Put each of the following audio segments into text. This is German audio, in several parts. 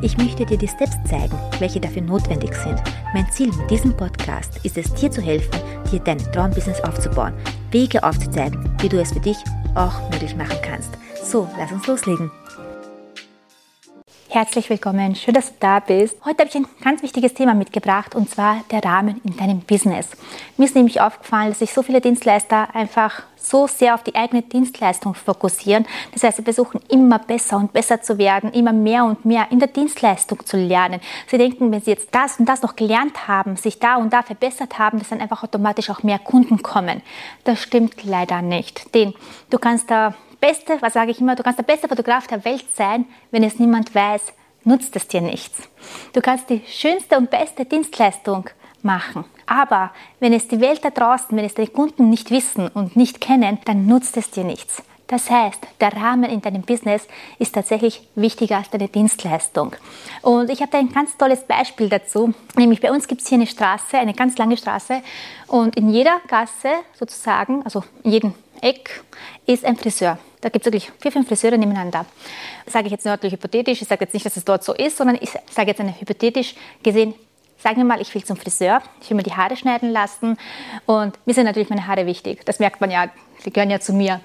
Ich möchte dir die Steps zeigen, welche dafür notwendig sind. Mein Ziel mit diesem Podcast ist es, dir zu helfen, dir dein Traumbusiness aufzubauen, Wege aufzuzeigen, wie du es für dich auch möglich machen kannst. So, lass uns loslegen. Herzlich willkommen, schön, dass du da bist. Heute habe ich ein ganz wichtiges Thema mitgebracht und zwar der Rahmen in deinem Business. Mir ist nämlich aufgefallen, dass sich so viele Dienstleister einfach so sehr auf die eigene Dienstleistung fokussieren. Das heißt, sie versuchen immer besser und besser zu werden, immer mehr und mehr in der Dienstleistung zu lernen. Sie denken, wenn sie jetzt das und das noch gelernt haben, sich da und da verbessert haben, dass dann einfach automatisch auch mehr Kunden kommen. Das stimmt leider nicht. Denn du kannst da beste, was sage ich immer, du kannst der beste Fotograf der Welt sein, wenn es niemand weiß, nutzt es dir nichts. Du kannst die schönste und beste Dienstleistung machen. Aber wenn es die Welt da draußen, wenn es deine Kunden nicht wissen und nicht kennen, dann nutzt es dir nichts. Das heißt, der Rahmen in deinem Business ist tatsächlich wichtiger als deine Dienstleistung. Und ich habe da ein ganz tolles Beispiel dazu. Nämlich bei uns gibt es hier eine Straße, eine ganz lange Straße. Und in jeder Gasse sozusagen, also in jedem Eck, ist ein Friseur. Da gibt es wirklich vier, fünf Friseure nebeneinander. Sage ich jetzt natürlich hypothetisch, ich sage jetzt nicht, dass es dort so ist, sondern ich sage jetzt eine hypothetisch gesehen, sagen wir mal, ich will zum Friseur, ich will mir die Haare schneiden lassen und mir sind natürlich meine Haare wichtig. Das merkt man ja, die gehören ja zu mir.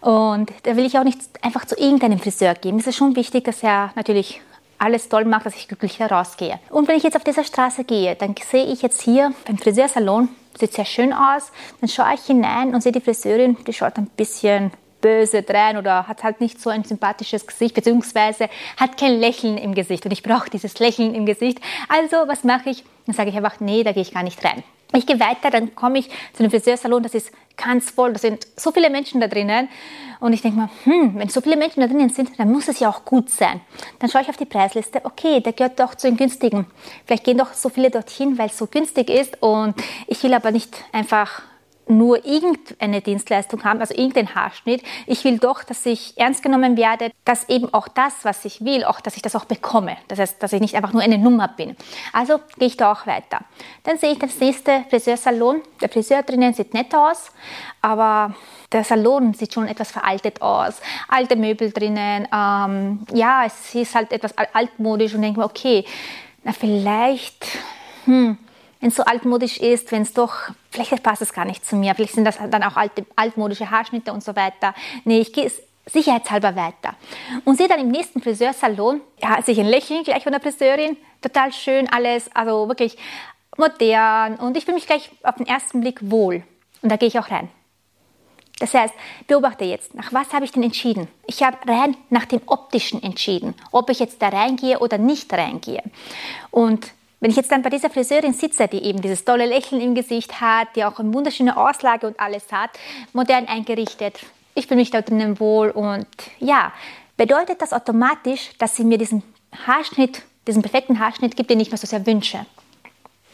Und da will ich auch nicht einfach zu irgendeinem Friseur gehen. Es ist schon wichtig, dass er natürlich alles toll macht, dass ich glücklich herausgehe. Und wenn ich jetzt auf dieser Straße gehe, dann sehe ich jetzt hier beim Friseursalon, sieht sehr schön aus, dann schaue ich hinein und sehe die Friseurin, die schaut ein bisschen böse drein oder hat halt nicht so ein sympathisches Gesicht, beziehungsweise hat kein Lächeln im Gesicht und ich brauche dieses Lächeln im Gesicht. Also, was mache ich? Dann sage ich einfach, nee, da gehe ich gar nicht rein. Ich gehe weiter, dann komme ich zu einem Friseursalon, das ist ganz voll, da sind so viele Menschen da drinnen. Und ich denke mal, hm, wenn so viele Menschen da drinnen sind, dann muss es ja auch gut sein. Dann schaue ich auf die Preisliste, okay, der gehört doch zu den günstigen. Vielleicht gehen doch so viele dorthin, weil es so günstig ist. Und ich will aber nicht einfach nur irgendeine Dienstleistung haben, also irgendeinen Haarschnitt. Ich will doch, dass ich ernst genommen werde, dass eben auch das, was ich will, auch, dass ich das auch bekomme. Das heißt, dass ich nicht einfach nur eine Nummer bin. Also gehe ich da auch weiter. Dann sehe ich das nächste Friseursalon. Der Friseur drinnen sieht nett aus, aber der Salon sieht schon etwas veraltet aus. Alte Möbel drinnen. Ähm, ja, es ist halt etwas altmodisch und denke mir, okay, na vielleicht, hm, wenn es so altmodisch ist, wenn es doch, vielleicht passt es gar nicht zu mir, vielleicht sind das dann auch alte, altmodische Haarschnitte und so weiter. Nee, ich gehe sicherheitshalber weiter. Und sehe dann im nächsten Friseursalon, ja, sich ein Lächeln gleich von der Friseurin, total schön alles, also wirklich modern und ich fühle mich gleich auf den ersten Blick wohl. Und da gehe ich auch rein. Das heißt, beobachte jetzt, nach was habe ich denn entschieden? Ich habe rein nach dem Optischen entschieden, ob ich jetzt da reingehe oder nicht reingehe. Und wenn ich jetzt dann bei dieser Friseurin sitze, die eben dieses tolle Lächeln im Gesicht hat, die auch eine wunderschöne Auslage und alles hat, modern eingerichtet, ich fühle mich da drinnen wohl und ja, bedeutet das automatisch, dass sie mir diesen Haarschnitt, diesen perfekten Haarschnitt gibt, den ich mir so sehr wünsche?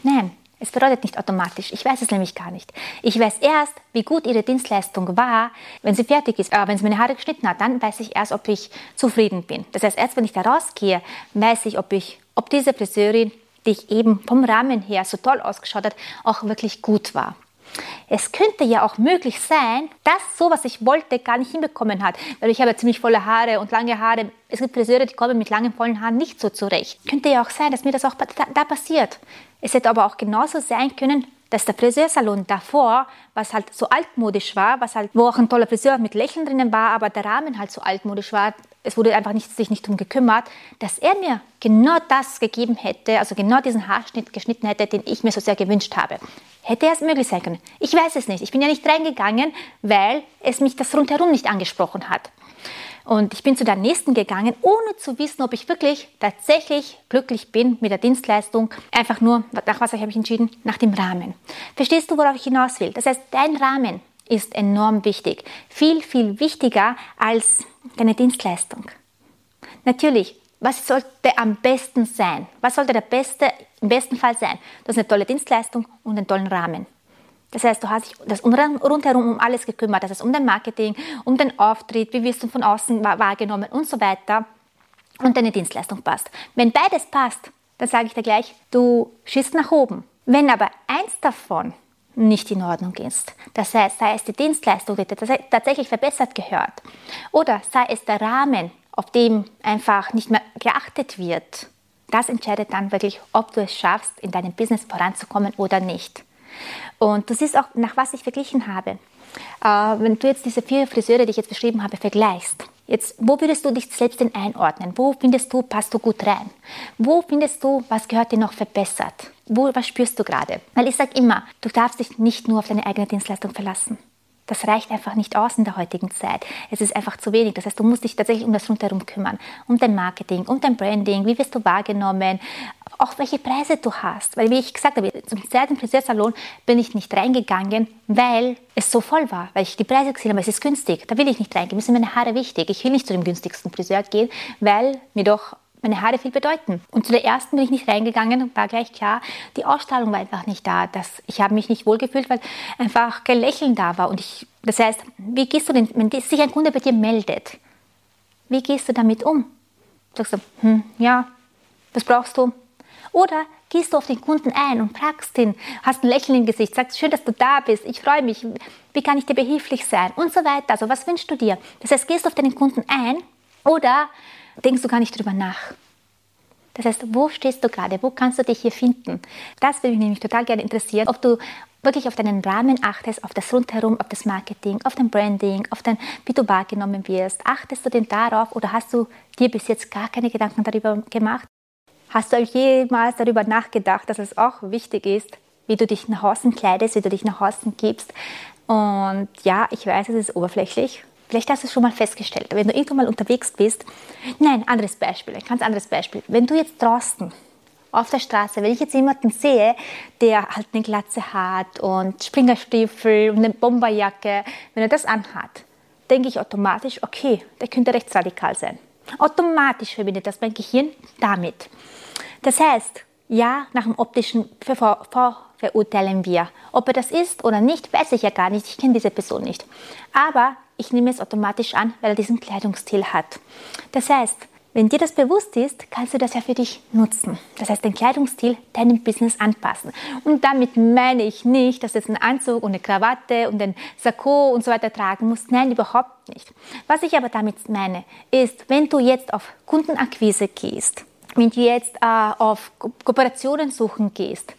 Nein, es bedeutet nicht automatisch. Ich weiß es nämlich gar nicht. Ich weiß erst, wie gut ihre Dienstleistung war, wenn sie fertig ist. Aber wenn sie meine Haare geschnitten hat, dann weiß ich erst, ob ich zufrieden bin. Das heißt, erst wenn ich da rausgehe, weiß ich, ob, ich, ob diese Friseurin ich eben vom Rahmen her so toll ausgeschaut hat, auch wirklich gut war. Es könnte ja auch möglich sein, dass so, was ich wollte, gar nicht hinbekommen hat. Weil ich habe ziemlich volle Haare und lange Haare. Es gibt Friseure, die kommen mit langen, vollen Haaren nicht so zurecht. Könnte ja auch sein, dass mir das auch da passiert. Es hätte aber auch genauso sein können, dass der Friseursalon davor, was halt so altmodisch war, was halt, wo auch ein toller Friseur mit Lächeln drinnen war, aber der Rahmen halt so altmodisch war, es wurde einfach nicht, sich nicht darum gekümmert, dass er mir genau das gegeben hätte, also genau diesen Haarschnitt geschnitten hätte, den ich mir so sehr gewünscht habe. Hätte es möglich sein können? Ich weiß es nicht. Ich bin ja nicht reingegangen, weil es mich das rundherum nicht angesprochen hat. Und ich bin zu der nächsten gegangen, ohne zu wissen, ob ich wirklich tatsächlich glücklich bin mit der Dienstleistung. Einfach nur, nach was habe ich entschieden? Nach dem Rahmen. Verstehst du, worauf ich hinaus will? Das heißt, dein Rahmen ist enorm wichtig. Viel, viel wichtiger als deine Dienstleistung. Natürlich, Was sollte am besten sein? Was sollte der beste, im besten Fall sein? Du hast eine tolle Dienstleistung und einen tollen Rahmen. Das heißt, du hast dich das rundherum um alles gekümmert. Das heißt, um dein Marketing, um den Auftritt, wie wirst du von außen wahrgenommen und so weiter. Und deine Dienstleistung passt. Wenn beides passt, dann sage ich dir gleich, du schießt nach oben. Wenn aber eins davon nicht in Ordnung ist, das heißt, sei es die Dienstleistung, die tatsächlich verbessert gehört, oder sei es der Rahmen, auf dem einfach nicht mehr geachtet wird, das entscheidet dann wirklich, ob du es schaffst, in deinem Business voranzukommen oder nicht. Und du siehst auch, nach was ich verglichen habe. Äh, wenn du jetzt diese vier Friseure, die ich jetzt beschrieben habe, vergleichst, jetzt, wo würdest du dich selbst denn einordnen? Wo findest du, passt du gut rein? Wo findest du, was gehört dir noch verbessert? Wo, was spürst du gerade? Weil ich sage immer, du darfst dich nicht nur auf deine eigene Dienstleistung verlassen. Das reicht einfach nicht aus in der heutigen Zeit. Es ist einfach zu wenig. Das heißt, du musst dich tatsächlich um das rundherum kümmern. Um dein Marketing, um dein Branding, wie wirst du wahrgenommen, auch welche Preise du hast. Weil, wie ich gesagt habe, zum zweiten Friseursalon bin ich nicht reingegangen, weil es so voll war, weil ich die Preise gesehen habe, es ist günstig. Da will ich nicht reingehen. Mir sind meine Haare wichtig. Ich will nicht zu dem günstigsten Friseur gehen, weil mir doch meine Haare viel bedeuten. Und zu der ersten bin ich nicht reingegangen und war gleich klar, die Ausstrahlung war einfach nicht da. Das, ich habe mich nicht wohlgefühlt, weil einfach kein Lächeln da war. Und ich, das heißt, wie gehst du denn, wenn sich ein Kunde bei dir meldet, wie gehst du damit um? Sagst du, hm, ja, was brauchst du? Oder gehst du auf den Kunden ein und fragst ihn, hast ein Lächeln im Gesicht, sagst, schön, dass du da bist, ich freue mich, wie kann ich dir behilflich sein und so weiter. Also was wünschst du dir? Das heißt, gehst du auf deinen Kunden ein oder denkst du gar nicht drüber nach. Das heißt, wo stehst du gerade? Wo kannst du dich hier finden? Das würde mich nämlich total gerne interessieren, ob du wirklich auf deinen Rahmen achtest, auf das Rundherum, auf das Marketing, auf dein Branding, auf dein, wie du wahrgenommen wirst. Achtest du denn darauf oder hast du dir bis jetzt gar keine Gedanken darüber gemacht? Hast du jemals darüber nachgedacht, dass es auch wichtig ist, wie du dich nach außen kleidest, wie du dich nach außen gibst? Und ja, ich weiß, es ist oberflächlich, Vielleicht hast du es schon mal festgestellt, wenn du irgendwann mal unterwegs bist. Nein, anderes Beispiel, ein ganz anderes Beispiel. Wenn du jetzt draußen auf der Straße, wenn ich jetzt jemanden sehe, der halt eine Glatze hat und Springerstiefel und eine Bomberjacke, wenn er das anhat, denke ich automatisch, okay, der könnte rechtsradikal sein. Automatisch verbindet das mein Gehirn damit. Das heißt, ja, nach dem optischen verurteilen wir. Ob er das ist oder nicht, weiß ich ja gar nicht. Ich kenne diese Person nicht. Aber ich nehme es automatisch an, weil er diesen Kleidungsstil hat. Das heißt, wenn dir das bewusst ist, kannst du das ja für dich nutzen. Das heißt, den Kleidungsstil deinem Business anpassen. Und damit meine ich nicht, dass du jetzt einen Anzug und eine Krawatte und ein Sakko und so weiter tragen musst. Nein, überhaupt nicht. Was ich aber damit meine, ist, wenn du jetzt auf Kundenakquise gehst, wenn du jetzt äh, auf Ko Kooperationen suchen gehst,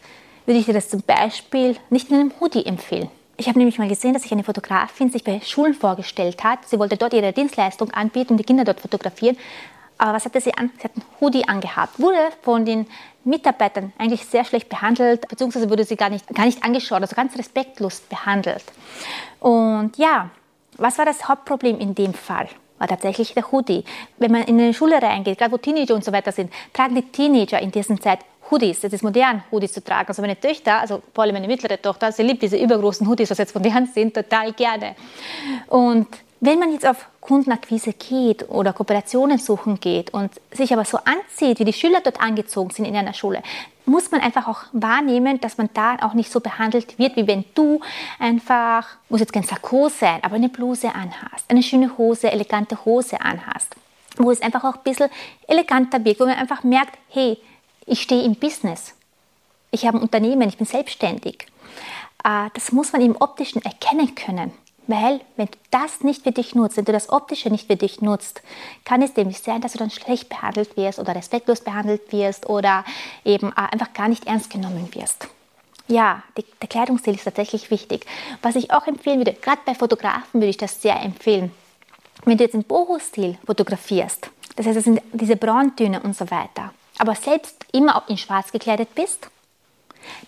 würde ich dir das zum Beispiel nicht in einem Hoodie empfehlen. Ich habe nämlich mal gesehen, dass sich eine Fotografin sich bei Schulen vorgestellt hat. Sie wollte dort ihre Dienstleistung anbieten und die Kinder dort fotografieren. Aber was hatte sie an? Sie hat einen Hoodie angehabt. Wurde von den Mitarbeitern eigentlich sehr schlecht behandelt, beziehungsweise wurde sie gar nicht, gar nicht angeschaut, also ganz respektlos behandelt. Und ja, was war das Hauptproblem in dem Fall? War tatsächlich der Hoodie. Wenn man in eine Schule reingeht, gerade wo Teenager und so weiter sind, tragen die Teenager in dieser Zeit Hoodies. Es ist modern, Hoodies zu tragen. Also meine Töchter, also vor allem meine mittlere Tochter, sie liebt diese übergroßen Hoodies, was jetzt modern sind, total gerne. Und wenn man jetzt auf Kundenakquise geht oder Kooperationen suchen geht und sich aber so anzieht, wie die Schüler dort angezogen sind in einer Schule, muss man einfach auch wahrnehmen, dass man da auch nicht so behandelt wird, wie wenn du einfach, muss jetzt kein Sakko sein, aber eine Bluse anhast, eine schöne Hose, elegante Hose anhast, wo es einfach auch ein bisschen eleganter wirkt, wo man einfach merkt, hey, ich stehe im Business. Ich habe ein Unternehmen, ich bin selbstständig. Äh, das muss man im Optischen erkennen können. Weil, wenn du das nicht für dich nutzt, wenn du das Optische nicht für dich nutzt, kann es nämlich sein, dass du dann schlecht behandelt wirst oder respektlos behandelt wirst oder eben äh, einfach gar nicht ernst genommen wirst. Ja, die, der Kleidungsstil ist tatsächlich wichtig. Was ich auch empfehlen würde, gerade bei Fotografen würde ich das sehr empfehlen. Wenn du jetzt im Boho-Stil fotografierst, das heißt, das sind diese Brauntöne und so weiter, aber selbst immer in schwarz gekleidet bist,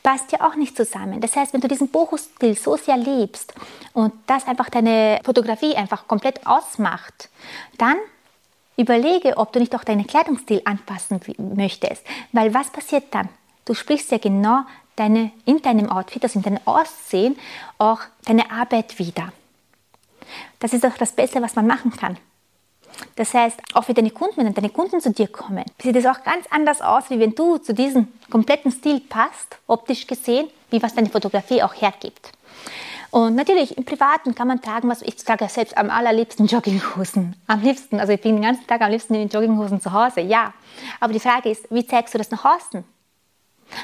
passt ja auch nicht zusammen. Das heißt, wenn du diesen Boho-Stil so sehr liebst und das einfach deine Fotografie einfach komplett ausmacht, dann überlege, ob du nicht auch deinen Kleidungsstil anpassen möchtest. Weil was passiert dann? Du sprichst ja genau deine, in deinem Outfit, also in deinem Aussehen, auch deine Arbeit wieder. Das ist doch das Beste, was man machen kann. Das heißt, auch für deine Kunden, wenn deine Kunden zu dir kommen, sieht es auch ganz anders aus, wie wenn du zu diesem kompletten Stil passt, optisch gesehen, wie was deine Fotografie auch hergibt. Und natürlich im Privaten kann man tragen, was ich trage selbst am allerliebsten Jogginghosen. Am liebsten, also ich bin den ganzen Tag am liebsten in den Jogginghosen zu Hause, ja. Aber die Frage ist, wie zeigst du das nach außen?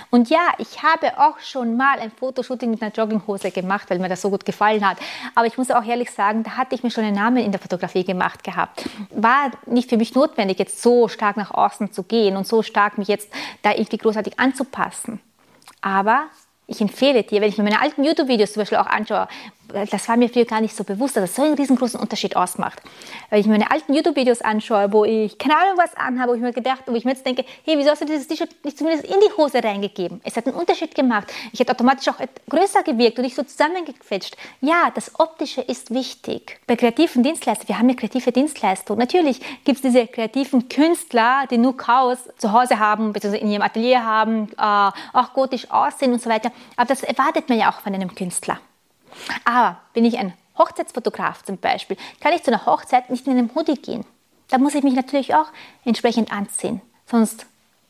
Und ja, ich habe auch schon mal ein Fotoshooting mit einer Jogginghose gemacht, weil mir das so gut gefallen hat. Aber ich muss auch ehrlich sagen, da hatte ich mir schon einen Namen in der Fotografie gemacht gehabt. War nicht für mich notwendig, jetzt so stark nach außen zu gehen und so stark mich jetzt da irgendwie großartig anzupassen. Aber ich empfehle dir, wenn ich mir meine alten YouTube-Videos zum Beispiel auch anschaue, das war mir früher gar nicht so bewusst, dass es so einen riesengroßen Unterschied ausmacht. Wenn ich mir meine alten YouTube-Videos anschaue, wo ich keine Ahnung was anhabe, wo ich mir gedacht, wo ich mir jetzt denke, hey, wieso hast du dieses T-Shirt nicht zumindest in die Hose reingegeben? Es hat einen Unterschied gemacht. Ich hätte automatisch auch größer gewirkt und nicht so zusammengequetscht. Ja, das Optische ist wichtig. Bei kreativen Dienstleistern, wir haben ja kreative Dienstleistungen. Natürlich gibt es diese kreativen Künstler, die nur Chaos zu Hause haben, beziehungsweise in ihrem Atelier haben, äh, auch gotisch aussehen und so weiter. Aber das erwartet man ja auch von einem Künstler. Aber bin ich ein Hochzeitsfotograf zum Beispiel, kann ich zu einer Hochzeit nicht in einem Hoodie gehen. Da muss ich mich natürlich auch entsprechend anziehen. Sonst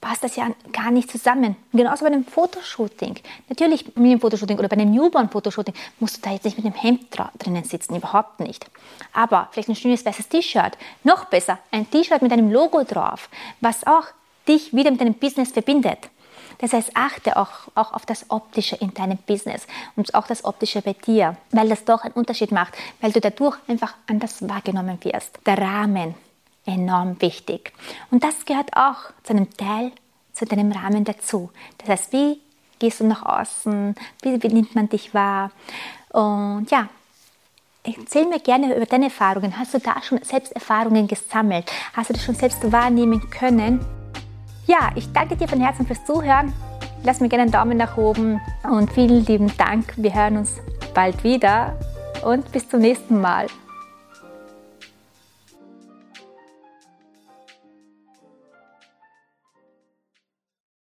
passt das ja gar nicht zusammen. genauso bei einem Fotoshooting. Natürlich mit einem Fotoshooting oder bei einem Newborn-Fotoshooting musst du da jetzt nicht mit einem Hemd drinnen sitzen, überhaupt nicht. Aber vielleicht ein schönes weißes T-Shirt. Noch besser, ein T-Shirt mit einem Logo drauf, was auch dich wieder mit deinem Business verbindet. Das heißt, achte auch, auch auf das Optische in deinem Business und auch das Optische bei dir, weil das doch einen Unterschied macht, weil du dadurch einfach anders wahrgenommen wirst. Der Rahmen, enorm wichtig. Und das gehört auch zu einem Teil, zu deinem Rahmen dazu. Das heißt, wie gehst du nach außen, wie, wie nimmt man dich wahr? Und ja, Erzähl mir gerne über deine Erfahrungen. Hast du da schon selbst Erfahrungen gesammelt? Hast du das schon selbst wahrnehmen können? Ja, ich danke dir von Herzen fürs Zuhören. Lass mir gerne einen Daumen nach oben und vielen lieben Dank. Wir hören uns bald wieder und bis zum nächsten Mal.